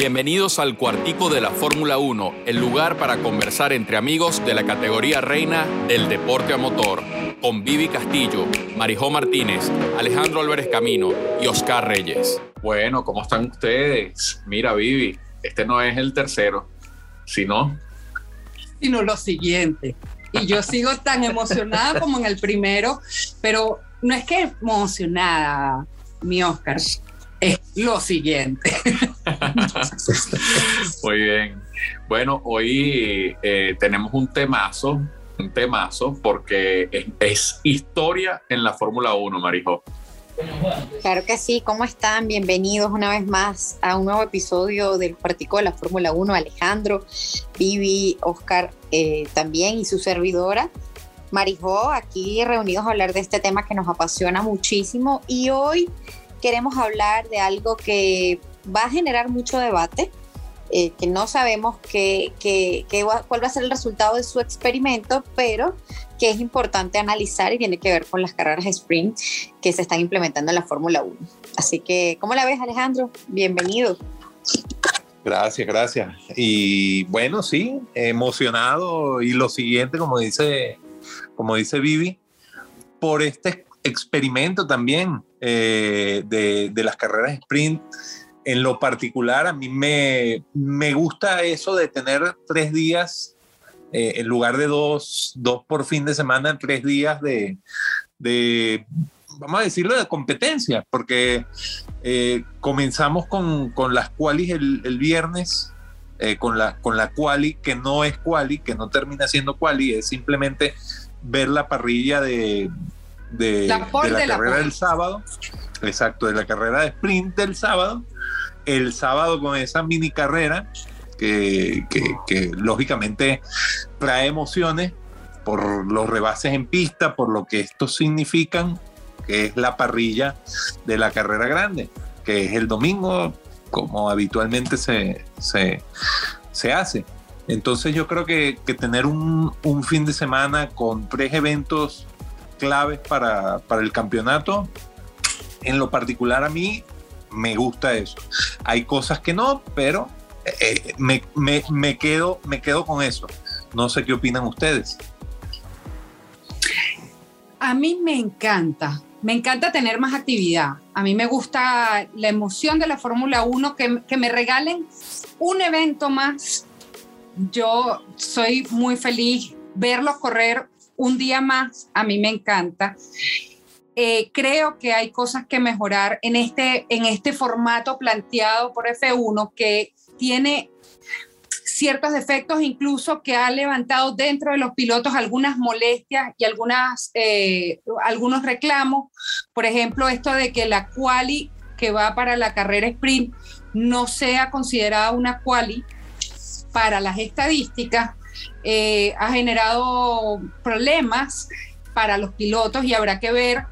Bienvenidos al cuartico de la Fórmula 1, el lugar para conversar entre amigos de la categoría reina del deporte a motor, con Vivi Castillo, Marijó Martínez, Alejandro Álvarez Camino y Oscar Reyes. Bueno, ¿cómo están ustedes? Mira, Vivi, este no es el tercero, sino... Sino lo siguiente. Y yo sigo tan emocionada como en el primero, pero no es que emocionada, mi Oscar, es lo siguiente. Muy bien. Bueno, hoy eh, tenemos un temazo, un temazo, porque es, historia en la Fórmula 1, Marijo. Claro que sí, ¿cómo están? Bienvenidos una vez más a un nuevo episodio del Partico de la Fórmula 1. Alejandro, Vivi, Oscar eh, también y su servidora. Marijó, aquí reunidos a hablar de este tema que nos apasiona muchísimo y hoy queremos hablar de algo que va a generar mucho debate, eh, que no sabemos qué, cuál va a ser el resultado de su experimento, pero que es importante analizar y tiene que ver con las carreras sprint que se están implementando en la Fórmula 1. Así que, ¿cómo la ves Alejandro? Bienvenido. Gracias, gracias. Y bueno, sí, emocionado y lo siguiente, como dice, como dice Vivi, por este experimento también eh, de, las carreras sprint. En lo particular, a mí me, me gusta eso de tener tres días eh, en lugar de dos, dos por fin de semana, tres días de, de vamos a decirlo, de competencia, porque eh, comenzamos con, con, las qualis el, el viernes, con, la, con la quali que no es quali, que no termina siendo quali, es simplemente ver la parrilla de, de la, carrera del sábado, exacto, de la carrera de sprint del sábado, el sábado con esa mini carrera que, lógicamente trae emociones por los rebases en pista, por lo que estos significan, que es la parrilla de la carrera grande, que es el domingo, como habitualmente se, se, hace. Entonces yo creo que, que tener un, un, fin de semana con tres eventos claves para, para el campeonato. En lo particular a mí me gusta eso. Hay cosas que no, pero eh, me, me, me, quedo, me quedo con eso. No sé qué opinan ustedes. A mí me encanta, me encanta tener más actividad. A mí me gusta la emoción de la Fórmula 1, que, que, me regalen un evento más. Yo soy muy feliz verlos correr un día más, a mí me encanta. Eh, creo que hay cosas que mejorar en este, en este formato planteado por F1 que tiene ciertos defectos, incluso que ha levantado dentro de los pilotos algunas molestias y algunas, eh, algunos reclamos. Por ejemplo, esto de que la quali que va para la carrera sprint no sea considerada una quali para las estadísticas eh, ha generado problemas para los pilotos y habrá que ver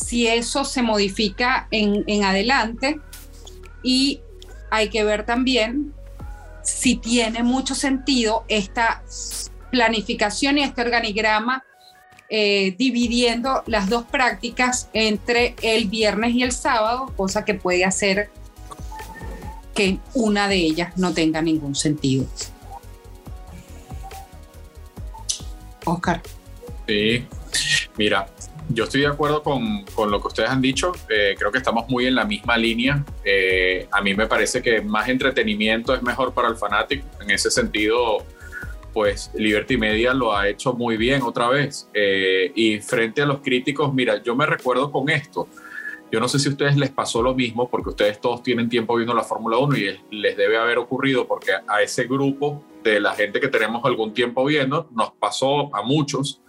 si eso se modifica en, adelante y hay que ver también si tiene mucho sentido esta planificación y este organigrama eh, dividiendo las dos prácticas entre el viernes y el sábado, cosa que puede hacer que una de ellas no tenga ningún sentido. Oscar. Sí, mira, yo estoy de acuerdo con, con lo que ustedes han dicho. Eh, creo que estamos muy en la misma línea. Eh, a mí me parece que más entretenimiento es mejor para el fanático. En ese sentido, pues Liberty Media lo ha hecho muy bien otra vez. Eh, y frente a los críticos, mira, yo me recuerdo con esto. Yo no sé si a ustedes les pasó lo mismo, porque ustedes todos tienen tiempo viendo la Fórmula 1 y les debe haber ocurrido, porque a ese grupo de la gente que tenemos algún tiempo viendo, nos pasó a muchos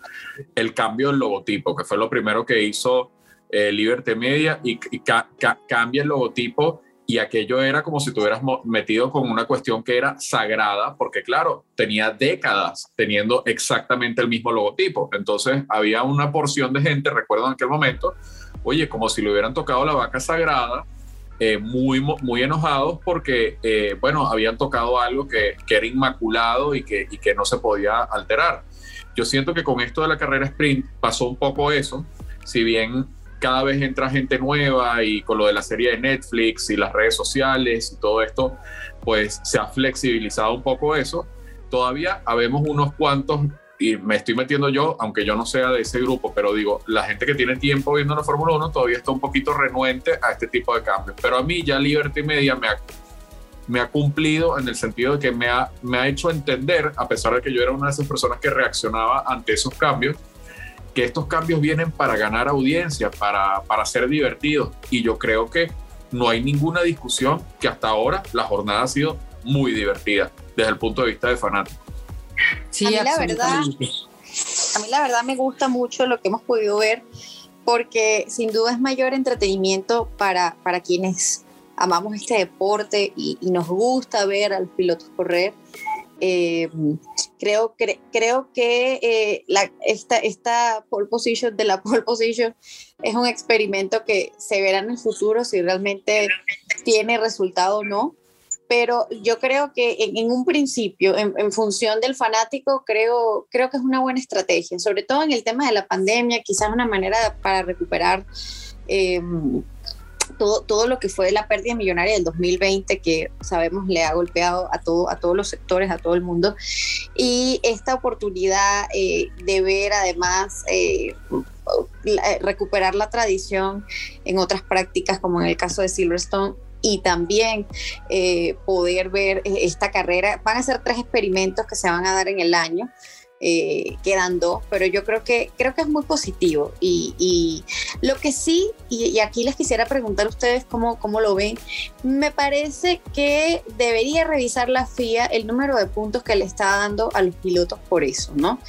el cambio del logotipo, que fue lo primero que hizo eh, Liberty Media y, cambia el logotipo y aquello era como si tuvieras metido con una cuestión que era sagrada, porque claro, tenía décadas teniendo exactamente el mismo logotipo. Entonces había una porción de gente, recuerdo en aquel momento, oye, como si le hubieran tocado la vaca sagrada eh, muy, muy enojados porque, eh, bueno, habían tocado algo que, que era inmaculado y que, y que no se podía alterar. Yo siento que con esto de la carrera sprint pasó un poco eso, si bien cada vez entra gente nueva y con lo de la serie de Netflix y las redes sociales y todo esto, pues se ha flexibilizado un poco eso. Todavía habemos unos cuantos, y me estoy metiendo yo, aunque yo no sea de ese grupo, pero digo, la gente que tiene tiempo viendo la Fórmula 1 todavía está un poquito renuente a este tipo de cambios. Pero a mí ya Liberty Media me ha, me ha cumplido en el sentido de que me ha, me ha hecho entender, a pesar de que yo era una de esas personas que reaccionaba ante esos cambios, que estos cambios vienen para ganar audiencia, para, para ser divertidos. Y yo creo que no hay ninguna discusión que hasta ahora la jornada ha sido muy divertida desde el punto de vista de fanáticos. Sí, a mí la verdad, a mí la verdad me gusta mucho lo que hemos podido ver porque sin duda es mayor entretenimiento para, para quienes amamos este deporte y, nos gusta ver a los pilotos correr. Eh, creo, creo que eh, esta, esta pole position de la pole position es un experimento que se verá en el futuro si realmente tiene resultado o no. Pero yo creo que en, un principio, en, función del fanático, creo, creo que es una buena estrategia, sobre todo en el tema de la pandemia, quizás una manera para recuperar eh, todo, lo que fue la pérdida millonaria del 2020, que sabemos le ha golpeado a, todo, a todos los sectores, a todo el mundo, y esta oportunidad eh, de ver además eh, recuperar la tradición en otras prácticas, como en el caso de Silverstone, y también eh, poder ver esta carrera. Van a ser tres experimentos que se van a dar en el año eh, quedan dos, pero yo creo que, creo que es muy positivo. Y, lo que sí, y, aquí les quisiera preguntar a ustedes cómo, cómo lo ven, me parece que debería revisar la FIA el número de puntos que le está dando a los pilotos por eso, ¿no?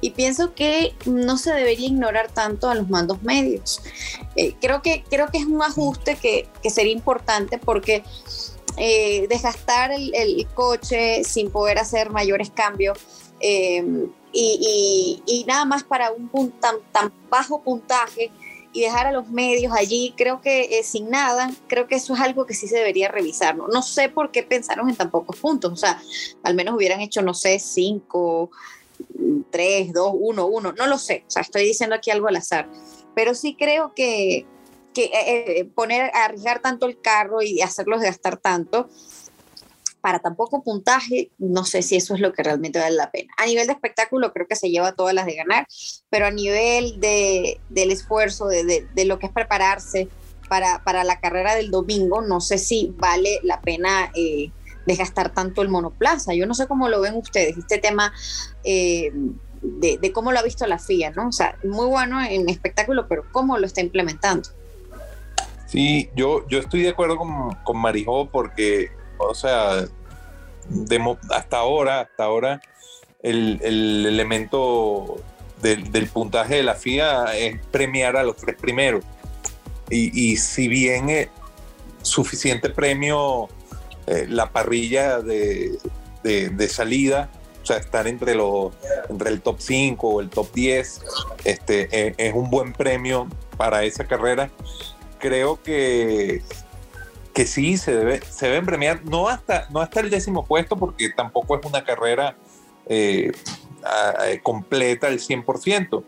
Y pienso que no se debería ignorar tanto a los mandos medios. Eh, creo, que, creo que es un ajuste que, que sería importante porque... Eh, desgastar el, el, coche sin poder hacer mayores cambios eh, y, nada más para un tan, tan bajo puntaje y dejar a los medios allí, creo que eh, sin nada, creo que eso es algo que sí se debería revisar. ¿no? no sé por qué pensaron en tan pocos puntos, o sea, al menos hubieran hecho, no sé, cinco, tres, dos, uno, uno, no lo sé, o sea, estoy diciendo aquí algo al azar, pero sí creo que, que eh, eh, poner, arriesgar tanto el carro y hacerlos gastar tanto, para tan poco puntaje, no sé si eso es lo que realmente vale la pena. A nivel de espectáculo, creo que se lleva todas las de ganar, pero a nivel de, del esfuerzo, de, de, lo que es prepararse para, para, la carrera del domingo, no sé si vale la pena eh, desgastar tanto el monoplaza. Yo no sé cómo lo ven ustedes, este tema eh, de, cómo lo ha visto la FIA, ¿no? O sea, muy bueno en espectáculo, pero cómo lo está implementando. Sí, yo, yo estoy de acuerdo con, con Marijó porque o sea, hasta ahora, hasta ahora, el, elemento del, puntaje de la FIA es premiar a los tres primeros. Y, si bien es suficiente premio eh, la parrilla de, salida, o sea, estar entre, los, entre el top 5 o el top 10, este, es un buen premio para esa carrera. Creo que que sí se, debe, se deben premiar, no hasta, no hasta el décimo puesto, porque tampoco es una carrera eh, completa al 100%,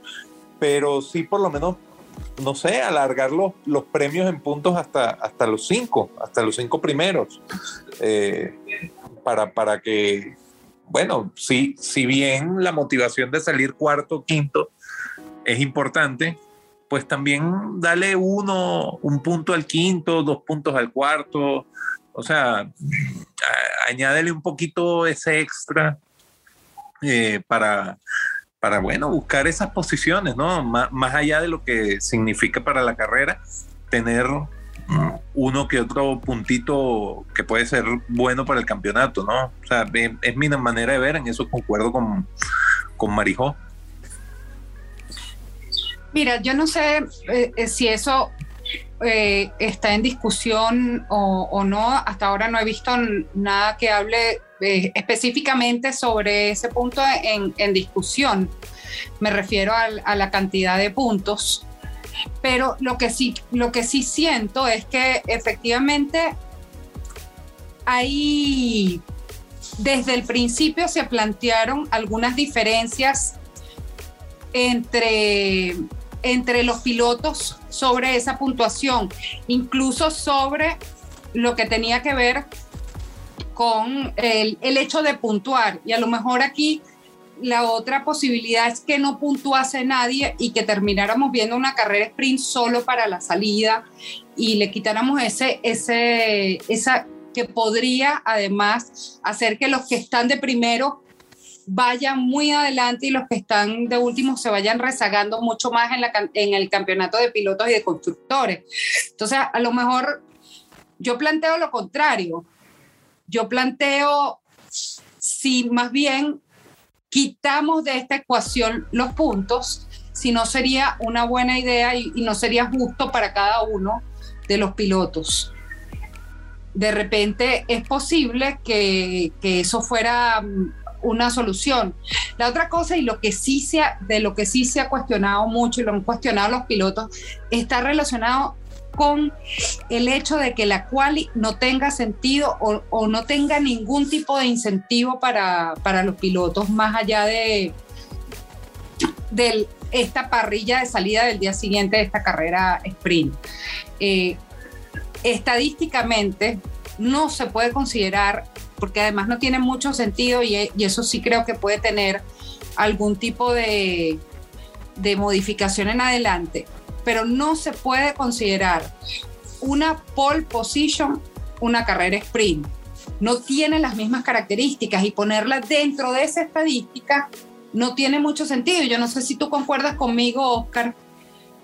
pero sí por lo menos, no sé, alargar los, los premios en puntos hasta, hasta los cinco, hasta los cinco primeros, eh, para, para que, bueno, sí, si bien la motivación de salir cuarto, quinto es importante, pues también dale uno, un punto al quinto, dos puntos al cuarto, o sea, añádele un poquito ese extra eh, para, para, bueno, buscar esas posiciones, ¿no? más, allá de lo que significa para la carrera, tener uno que otro puntito que puede ser bueno para el campeonato, ¿no? O sea, es, mi manera de ver, en eso concuerdo con, con Marijó. Mira, yo no sé eh, eh, si eso eh, está en discusión o, no. Hasta ahora no he visto nada que hable específicamente sobre ese punto en, discusión. Me refiero a, la cantidad de puntos. Pero lo que sí, lo que sí siento es que efectivamente hay desde el principio se plantearon algunas diferencias entre entre los pilotos sobre esa puntuación, incluso sobre lo que tenía que ver con el, hecho de puntuar. Y a lo mejor aquí la otra posibilidad es que no puntuase nadie y que termináramos viendo una carrera sprint solo para la salida y le quitáramos ese, ese, esa que podría además hacer que los que están de primero vayan muy adelante y los que están de último se vayan rezagando mucho más en, la, en el campeonato de pilotos y de constructores. Entonces, a lo mejor yo planteo lo contrario. Yo planteo si más bien quitamos de esta ecuación los puntos, si no sería una buena idea y, no sería justo para cada uno de los pilotos. De repente es posible que, eso fuera mm, una solución. La otra cosa y lo que sí se de lo que sí se ha cuestionado mucho y lo han cuestionado los pilotos está relacionado con el hecho de que la quali no tenga sentido o, no tenga ningún tipo de incentivo para, los pilotos más allá de, esta parrilla de salida del día siguiente de esta carrera sprint. Eh, estadísticamente no se puede considerar, porque además no tiene mucho sentido y, eso sí creo que puede tener algún tipo de, de modificación en adelante pero no se puede considerar una pole position una carrera sprint. No tiene las mismas características y ponerla dentro de esa estadística no tiene mucho sentido. Yo no sé si tú concuerdas conmigo, Oscar,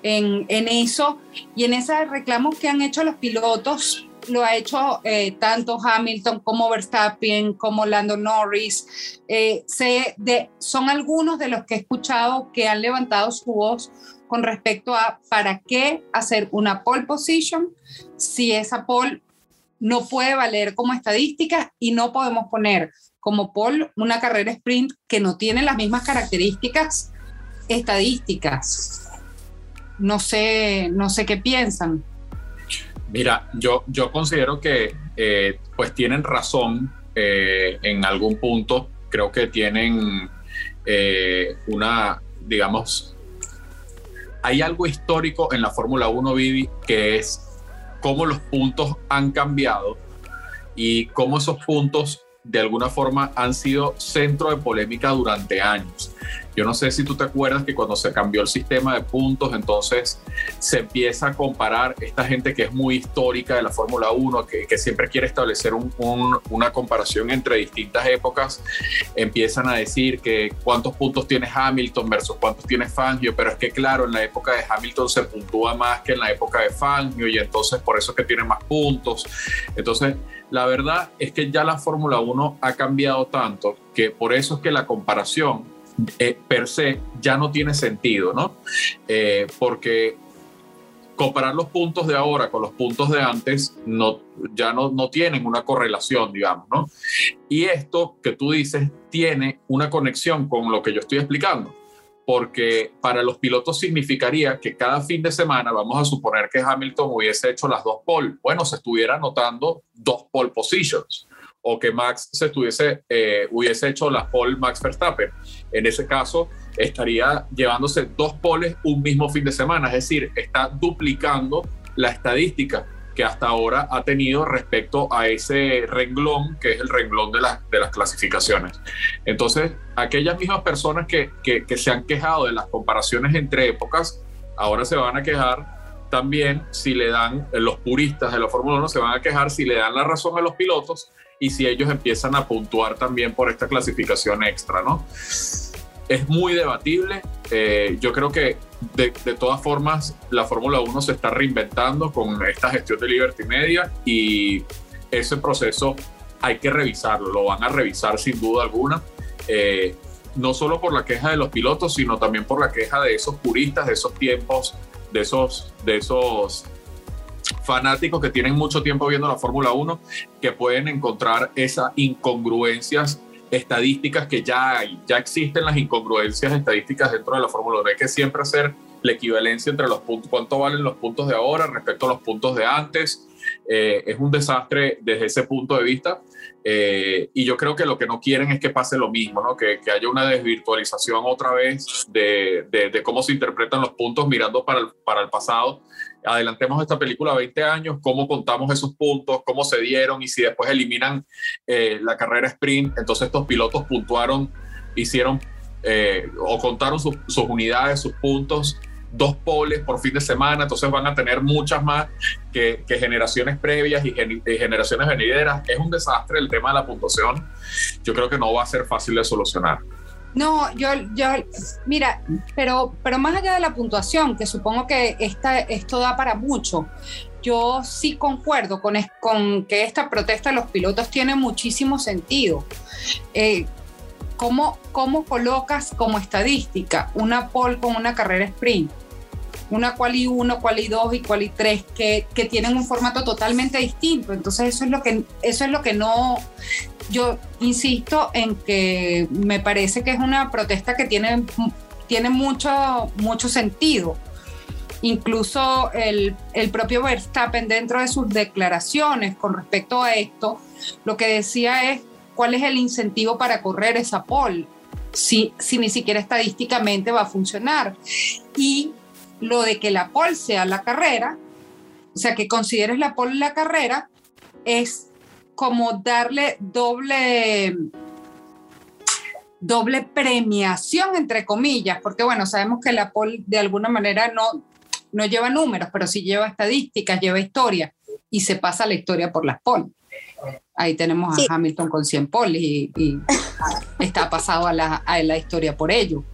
en, eso y en esos reclamos que han hecho los pilotos. Lo ha hecho eh, tanto Hamilton como Verstappen, como Lando Norris. Eh, son algunos de los que he escuchado que han levantado su voz con respecto a para qué hacer una pole position si esa pole no puede valer como estadística y no podemos poner como pole una carrera sprint que no tiene las mismas características estadísticas. No sé, no sé qué piensan. Mira, yo, yo considero que eh, pues tienen razón eh, en algún punto. Creo que tienen eh, una, digamos, hay algo histórico en la Fórmula 1, Vivi, que es cómo los puntos han cambiado y cómo esos puntos de alguna forma han sido centro de polémica durante años. Yo no sé si tú te acuerdas que cuando se cambió el sistema de puntos, entonces se empieza a comparar esta gente que es muy histórica de la Fórmula 1, que, siempre quiere establecer una comparación entre distintas épocas, empiezan a decir que cuántos puntos tiene Hamilton versus cuántos tiene Fangio, pero es que claro, en la época de Hamilton se puntúa más que en la época de Fangio y entonces por eso es que tiene más puntos. Entonces, la verdad es que ya la Fórmula 1 ha cambiado tanto que por eso es que la comparación eh, per se ya no tiene sentido, ¿no? Eh, porque comparar los puntos de ahora con los puntos de antes no, ya no, no tienen una correlación, digamos, ¿no? Y esto que tú dices tiene una conexión con lo que yo estoy explicando porque para los pilotos significaría que cada fin de semana, vamos a suponer que Hamilton hubiese hecho las dos pole, bueno, se estuviera anotando dos pole positions, o que Max se estuviese, eh, hubiese hecho las pole Max Verstappen. En ese caso, estaría llevándose dos poles un mismo fin de semana, es decir, está duplicando la estadística que hasta ahora ha tenido respecto a ese renglón, que es el renglón de, de las clasificaciones. Entonces, aquellas mismas personas que, que, se han quejado de las comparaciones entre épocas, ahora se van a quejar también si le dan, los puristas de la Fórmula 1 se van a quejar si le dan la razón a los pilotos y si ellos empiezan a puntuar también por esta clasificación extra, ¿no? Es muy debatible. Eh, yo creo que de, todas formas, la Fórmula 1 se está reinventando con esta gestión de Liberty Media y ese proceso hay que revisarlo, lo van a revisar sin duda alguna. Eh, no solo por la queja de los pilotos, sino también por la queja de esos puristas, de esos tiempos, de esos, de esos fanáticos que tienen mucho tiempo viendo la Fórmula 1, que pueden encontrar esas incongruencias estadísticas que ya hay, ya existen las incongruencias estadísticas dentro de la Fórmula 1. Hay que siempre hacer la equivalencia entre los puntos, cuánto valen los puntos de ahora respecto a los puntos de antes. eh, es un desastre desde ese punto de vista. Eh, y yo creo que lo que no quieren es que pase lo mismo, que, haya una desvirtualización otra vez de, cómo se interpretan los puntos mirando para el pasado. Adelantemos esta película 20 años, cómo contamos esos puntos, cómo se dieron y si después eliminan eh, la carrera sprint, entonces estos pilotos puntuaron, hicieron o contaron sus unidades, sus puntos dos poles por fin de semana, entonces van a tener muchas más que, generaciones previas y, generaciones venideras. Es un desastre el tema de la puntuación. Yo creo que no va a ser fácil de solucionar. No, yo, yo, mira, pero, pero más allá de la puntuación, que supongo que esta, esto da para mucho, yo sí concuerdo con, con que esta protesta de los pilotos tiene muchísimo sentido. Eh, ¿cómo, ¿Cómo colocas como estadística una pole con una carrera sprint? una quali 1, quali 2 y quali 3 que, que, tienen un formato totalmente distinto. Entonces eso es lo que eso es lo que no yo insisto en que me parece que es una protesta que tiene tiene mucho mucho sentido. Incluso el, el propio Verstappen dentro de sus declaraciones con respecto a esto, lo que decía es cuál es el incentivo para correr esa pole, si, si ni siquiera estadísticamente va a funcionar. Y lo de que la pole sea la carrera, o sea, que consideres la pole la carrera, es como darle doble doble premiación entre comillas, porque bueno, sabemos que la pole de alguna manera no, no lleva números, pero sí lleva estadísticas, lleva historia y se pasa la historia por las pole. Ahí tenemos a Hamilton con 100 poles y, está pasado a la, a la historia por ello.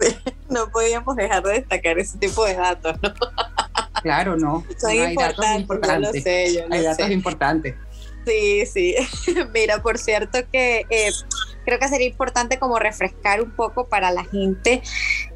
no podíamos dejar de destacar ese tipo de datos, ¿no? Claro, no. hay datos importantes. hay datos importantes. Sí, sí. Mira, por cierto que eh, creo que sería importante como refrescar un poco para la gente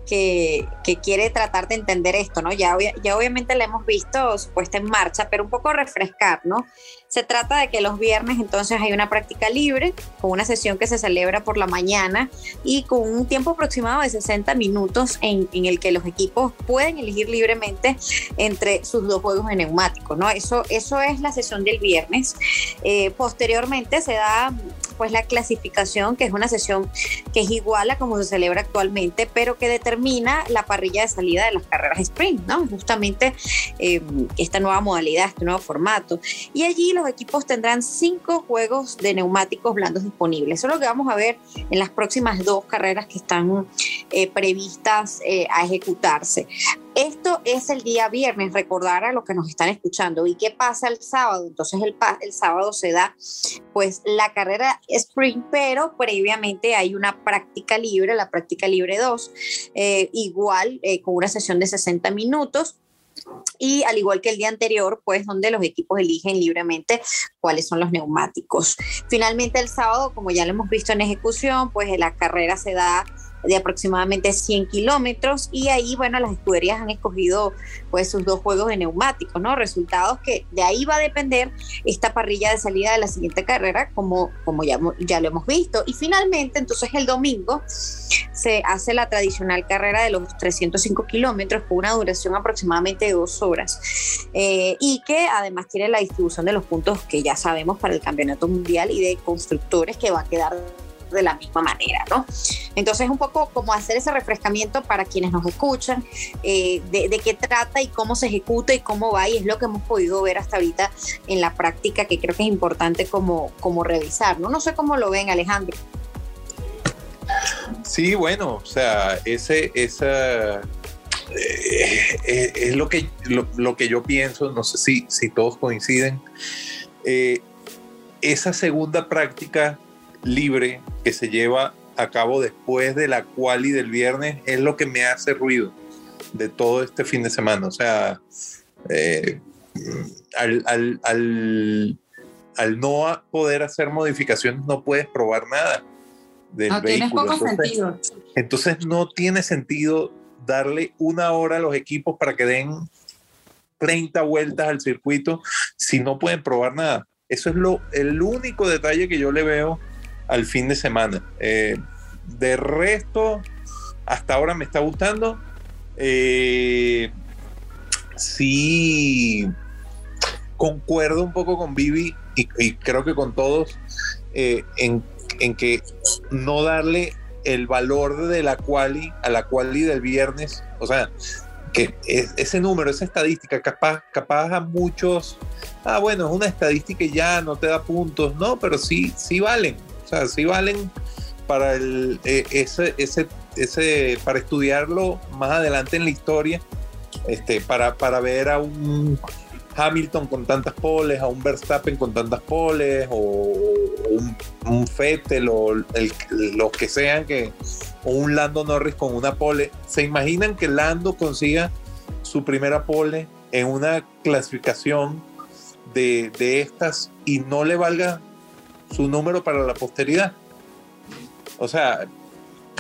que, quiere tratar de entender esto, ¿no? Ya, ya obviamente la hemos visto puesta en marcha, pero un poco refrescar, ¿no? Se trata de que los viernes entonces hay una práctica libre, con una sesión que se celebra por la mañana y con un tiempo aproximado de 60 minutos en, el que los equipos pueden elegir libremente entre sus dos juegos de neumáticos, ¿no? Eso, eso es la sesión del viernes. Eh, posteriormente se da pues la clasificación, que es una sesión que es igual a como se celebra actualmente, pero que determina la parrilla de salida de las carreras sprint, ¿no? Justamente eh, esta nueva modalidad, este nuevo formato. Y allí los equipos tendrán cinco juegos de neumáticos blandos disponibles. Eso es lo que vamos a ver en las próximas dos carreras que están eh, previstas eh, a ejecutarse. Esto es el día viernes, recordar a los que nos están escuchando. ¿Y qué pasa el sábado? Entonces el, el sábado se da pues la carrera sprint, pero previamente hay una práctica libre, la práctica libre 2, eh, igual eh, con una sesión de 60 minutos y al igual que el día anterior, pues donde los equipos eligen libremente cuáles son los neumáticos. Finalmente el sábado, como ya lo hemos visto en ejecución, pues la carrera se da de aproximadamente 100 kilómetros y ahí, bueno, las escuderías han escogido pues sus dos juegos de neumáticos, ¿no? Resultados que de ahí va a depender esta parrilla de salida de la siguiente carrera, como, como ya, ya lo hemos visto. Y finalmente, entonces el domingo se hace la tradicional carrera de los 305 kilómetros con una duración aproximadamente de dos horas eh, y que además tiene la distribución de los puntos que ya sabemos para el campeonato mundial y de constructores que va a quedar de la misma manera, ¿no? Entonces, un poco como hacer ese refrescamiento para quienes nos escuchan, eh, de, qué trata y cómo se ejecuta y cómo va, y es lo que hemos podido ver hasta ahorita en la práctica, que creo que es importante como, como revisar, ¿no? No sé cómo lo ven, Alejandro. Sí, bueno, o sea, ese, esa, eh, eh, es lo que, lo, que yo pienso, no sé si, si todos coinciden. esa segunda práctica libre que se lleva a cabo después de la quali del viernes es lo que me hace ruido de todo este fin de semana. O sea, eh, al, no poder hacer modificaciones no puedes probar nada del no, vehículo. entonces, entonces no tiene sentido darle una hora a los equipos para que den 30 vueltas al circuito si no pueden probar nada. Eso es lo, el único detalle que yo le veo al fin de semana. Eh, de resto, hasta ahora me está gustando. Eh, sí, concuerdo un poco con Vivi y, creo que con todos eh, en, en, que no darle el valor de la quali a la quali del viernes, o sea, que ese número, esa estadística, capaz, capaz a muchos, ah, bueno, es una estadística y ya no te da puntos, no, pero sí, sí valen, o sea, sí valen para el, e, ese, ese, ese, para estudiarlo más adelante en la historia, este, para, para ver a un Hamilton con tantas poles, a un Verstappen con tantas poles, o, un, un, Vettel, o el, los que sean, que, o un Lando Norris con una pole. ¿Se imaginan que Lando consiga su primera pole en una clasificación de, de estas y no le valga su número para la posteridad? O sea,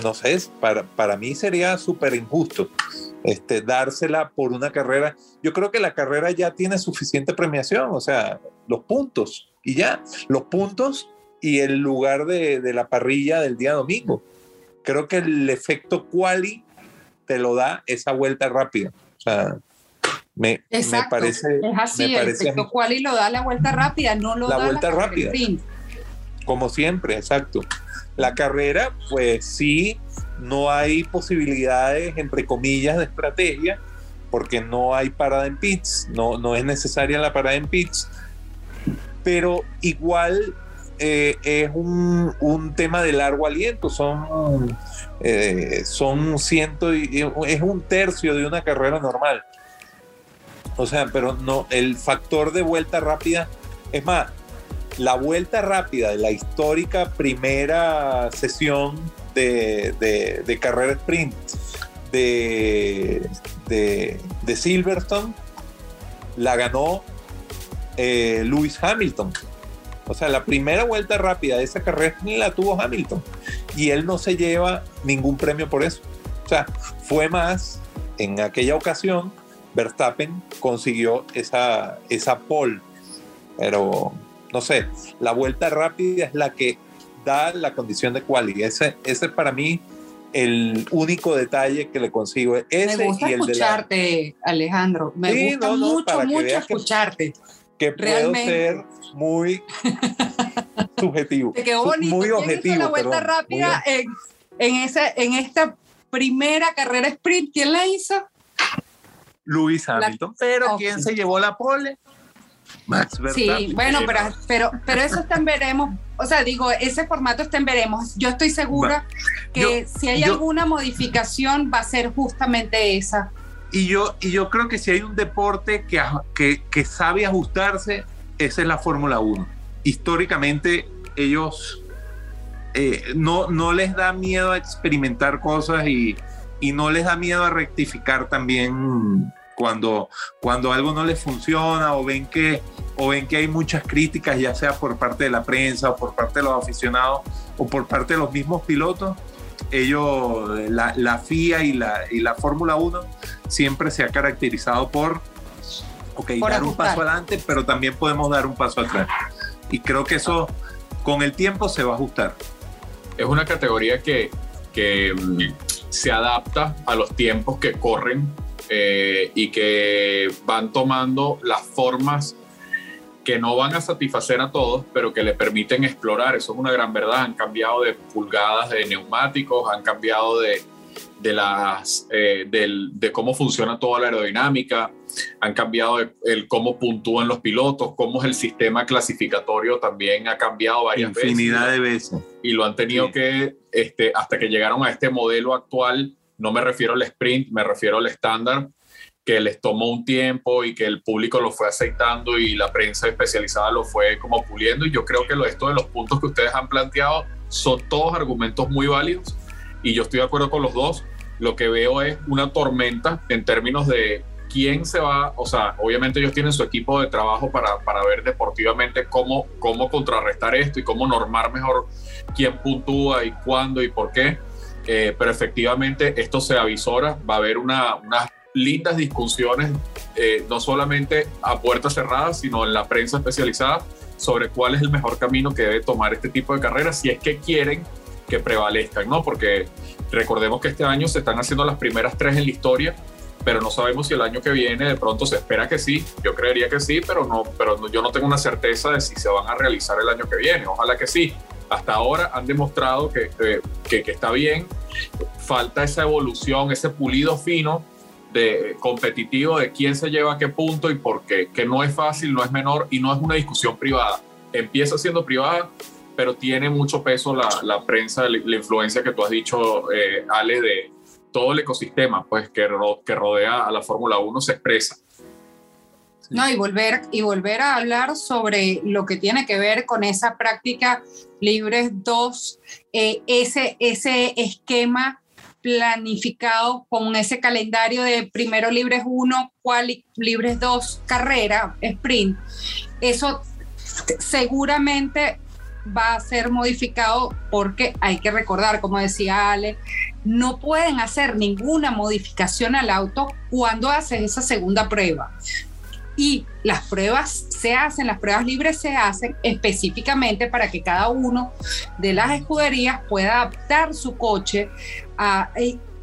no sé, para, para mí sería súper injusto este, dársela por una carrera. Yo creo que la carrera ya tiene suficiente premiación, o sea, los puntos y ya, los puntos y el lugar de, de la parrilla del día domingo. Creo que el efecto quali te lo da esa vuelta rápida. O sea, me, me parece. Es así, el efecto quali lo da la vuelta rápida, no lo la da vuelta la rápida. Como siempre, exacto. La carrera, pues sí, no hay posibilidades, entre comillas, de estrategia, porque no hay parada en pits, no, no es necesaria la parada en pits, pero igual eh, es un, un, tema de largo aliento, son, eh, son ciento y, es un tercio de una carrera normal. O sea, pero no, el factor de vuelta rápida, es más, la vuelta rápida de la histórica primera sesión de, de, carrera sprint de, de, Silverstone la ganó eh, Lewis Hamilton. O sea, la primera vuelta rápida de esa carrera la tuvo Hamilton y él no se lleva ningún premio por eso. O sea, fue más en aquella ocasión Verstappen consiguió esa, esa pole, pero no sé, la vuelta rápida es la que da la condición de quali. Ese, ese para mí el único detalle que le consigo. Ese me gusta y el escucharte, de la... Alejandro. Me sí, gusta no, no, mucho, mucho escucharte. Que, que puedo ser muy subjetivo. Te quedó bonito. Muy objetivo. Hizo la vuelta perdón, rápida en, en, esa, en esta primera carrera sprint. ¿Quién la hizo? Luis Hamilton. La... Pero okay. ¿quién se llevó la pole? Max Verstappen. Sí, bueno, pero, pero, pero eso está en veremos. O sea, digo, ese formato está en veremos. Yo estoy segura va. que yo, si hay yo, alguna modificación va a ser justamente esa. Y yo, y yo creo que si hay un deporte que, que, que sabe ajustarse, esa es la Fórmula 1. Históricamente ellos eh, no, no les da miedo a experimentar cosas y, y no les da miedo a rectificar también cuando, cuando algo no les funciona o ven, que, o ven que hay muchas críticas, ya sea por parte de la prensa o por parte de los aficionados o por parte de los mismos pilotos, ellos, la, la FIA y la, y la Fórmula 1 siempre se ha caracterizado por, okay, por dar ajustar. un paso adelante, pero también podemos dar un paso atrás. Y creo que eso con el tiempo se va a ajustar. Es una categoría que, que mm, se adapta a los tiempos que corren eh, y que van tomando las formas que no van a satisfacer a todos, pero que le permiten explorar. Eso es una gran verdad. Han cambiado de pulgadas de neumáticos, han cambiado de, de, las, eh, del, de cómo funciona toda la aerodinámica, han cambiado el, el, cómo puntúan los pilotos, cómo es el sistema clasificatorio también ha cambiado varias Infinidad veces. de veces. Y lo han tenido sí. que, este, hasta que llegaron a este modelo actual, no me refiero al sprint, me refiero al estándar, que les tomó un tiempo y que el público lo fue aceptando y la prensa especializada lo fue como puliendo. Y yo creo que lo, esto de los puntos que ustedes han planteado son todos argumentos muy válidos y yo estoy de acuerdo con los dos. Lo que veo es una tormenta en términos de quién se va, o sea, obviamente ellos tienen su equipo de trabajo para, para ver deportivamente cómo, cómo contrarrestar esto y cómo normar mejor quién puntúa y cuándo y por qué eh, pero efectivamente esto se avisora, va a haber una, unas lindas discusiones, eh, no solamente a puertas cerradas, sino en la prensa especializada, sobre cuál es el mejor camino que debe tomar este tipo de carreras, si es que quieren que prevalezcan, ¿no? Porque recordemos que este año se están haciendo las primeras tres en la historia pero no sabemos si el año que viene de pronto se espera que sí. Yo creería que sí, pero, no, pero yo no tengo una certeza de si se van a realizar el año que viene. Ojalá que sí. Hasta ahora han demostrado que, que, está bien. Falta esa evolución, ese pulido fino de competitivo de quién se lleva a qué punto y por qué, que no es fácil, no es menor y no es una discusión privada. Empieza siendo privada, pero tiene mucho peso la, la prensa, la, influencia que tú has dicho, eh, Ale, de todo el ecosistema pues, que, que rodea a la Fórmula 1 se expresa. No, y volver, y volver a hablar sobre lo que tiene que ver con esa práctica Libres 2, eh, ese, ese esquema planificado con ese calendario de primero Libres 1, cual Libres 2, carrera, sprint. Eso seguramente va a ser modificado porque hay que recordar, como decía Ale, no pueden hacer ninguna modificación al auto cuando haces esa segunda prueba. Y las pruebas se hacen, las pruebas libres se hacen específicamente para que cada uno de las escuderías pueda adaptar su coche a,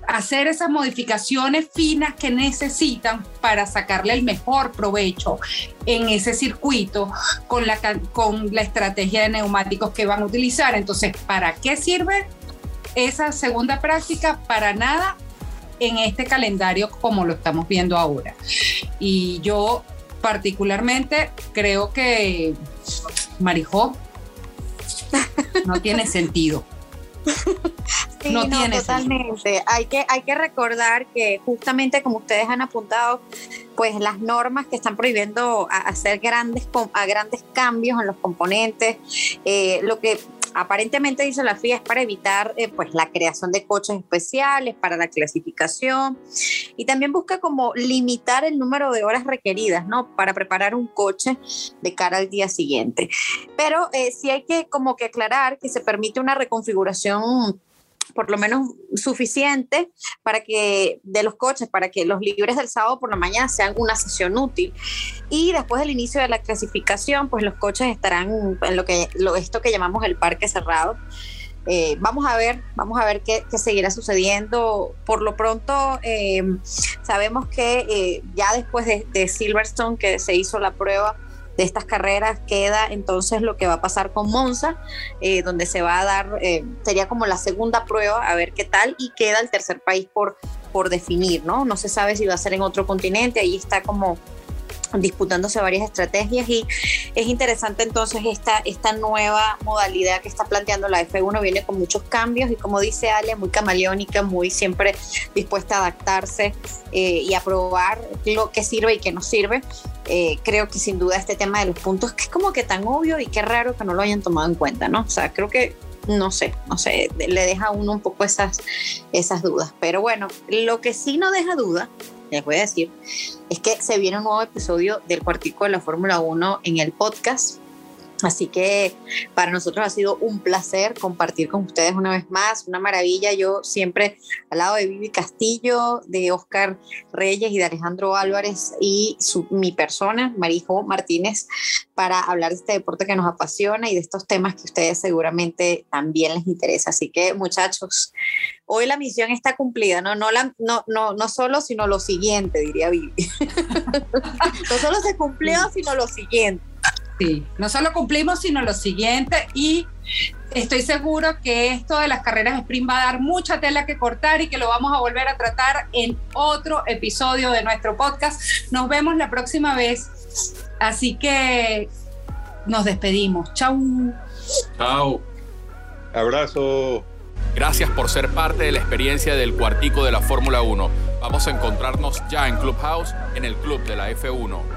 hacer esas modificaciones finas que necesitan para sacarle el mejor provecho en ese circuito con la, con la estrategia de neumáticos que van a utilizar. Entonces, ¿para qué sirve esa segunda práctica? Para nada en este calendario como lo estamos viendo ahora. Y yo particularmente creo que Marijó no tiene sentido. Sí, no, tiene totalmente. Hay que, hay que recordar que justamente como ustedes han apuntado, pues las normas que están prohibiendo hacer grandes, a grandes cambios en los componentes, eh, lo que aparentemente dice la FIA es para evitar eh, pues la creación de coches especiales para la clasificación y también busca como limitar el número de horas requeridas no para preparar un coche de cara al día siguiente. Pero eh, sí hay que como que aclarar que se permite una reconfiguración por lo menos suficiente para que de los coches, para que los libres del sábado por la mañana sean una sesión útil. Y después del inicio de la clasificación, pues los coches estarán en lo que lo, esto que llamamos el parque cerrado. Eh, vamos a ver, vamos a ver qué, qué, seguirá sucediendo. Por lo pronto, eh, sabemos que eh, ya después de, de Silverstone, que se hizo la prueba, de estas carreras queda entonces lo que va a pasar con Monza, eh, donde se va a dar, eh, sería como la segunda prueba, a ver qué tal, y queda el tercer país por, por definir, ¿no? No se sabe si va a ser en otro continente, ahí está como disputándose varias estrategias y es interesante entonces esta, esta nueva modalidad que está planteando la F1 viene con muchos cambios y como dice Ale, muy camaleónica, muy siempre dispuesta a adaptarse eh, y a probar lo que sirve y que no sirve. Eh, creo que sin duda este tema de los puntos que es como que tan obvio y qué raro que no lo hayan tomado en cuenta, ¿no? O sea, creo que no sé, no sé, le deja a uno un poco esas, esas dudas. Pero bueno, lo que sí no deja duda les voy a decir, es que se viene un nuevo episodio del cuartico de la Fórmula 1 en el podcast. Así que para nosotros ha sido un placer compartir con ustedes una vez más, una maravilla. Yo siempre al lado de Vivi Castillo, de Oscar Reyes y de Alejandro Álvarez y su, mi persona, Marijo Martínez, para hablar de este deporte que nos apasiona y de estos temas que a ustedes seguramente también les interesa. Así que muchachos, hoy la misión está cumplida, no, no, la, no, no, no solo, sino lo siguiente, diría Vivi. no solo se cumplió, sino lo siguiente. Sí, no solo cumplimos, sino lo siguiente y estoy seguro que esto de las carreras sprint va a dar mucha tela que cortar y que lo vamos a volver a tratar en otro episodio de nuestro podcast. Nos vemos la próxima vez. Así que nos despedimos. Chau. Chao. Abrazo. Gracias por ser parte de la experiencia del cuartico de la Fórmula 1. Vamos a encontrarnos ya en Clubhouse, en el Club de la F1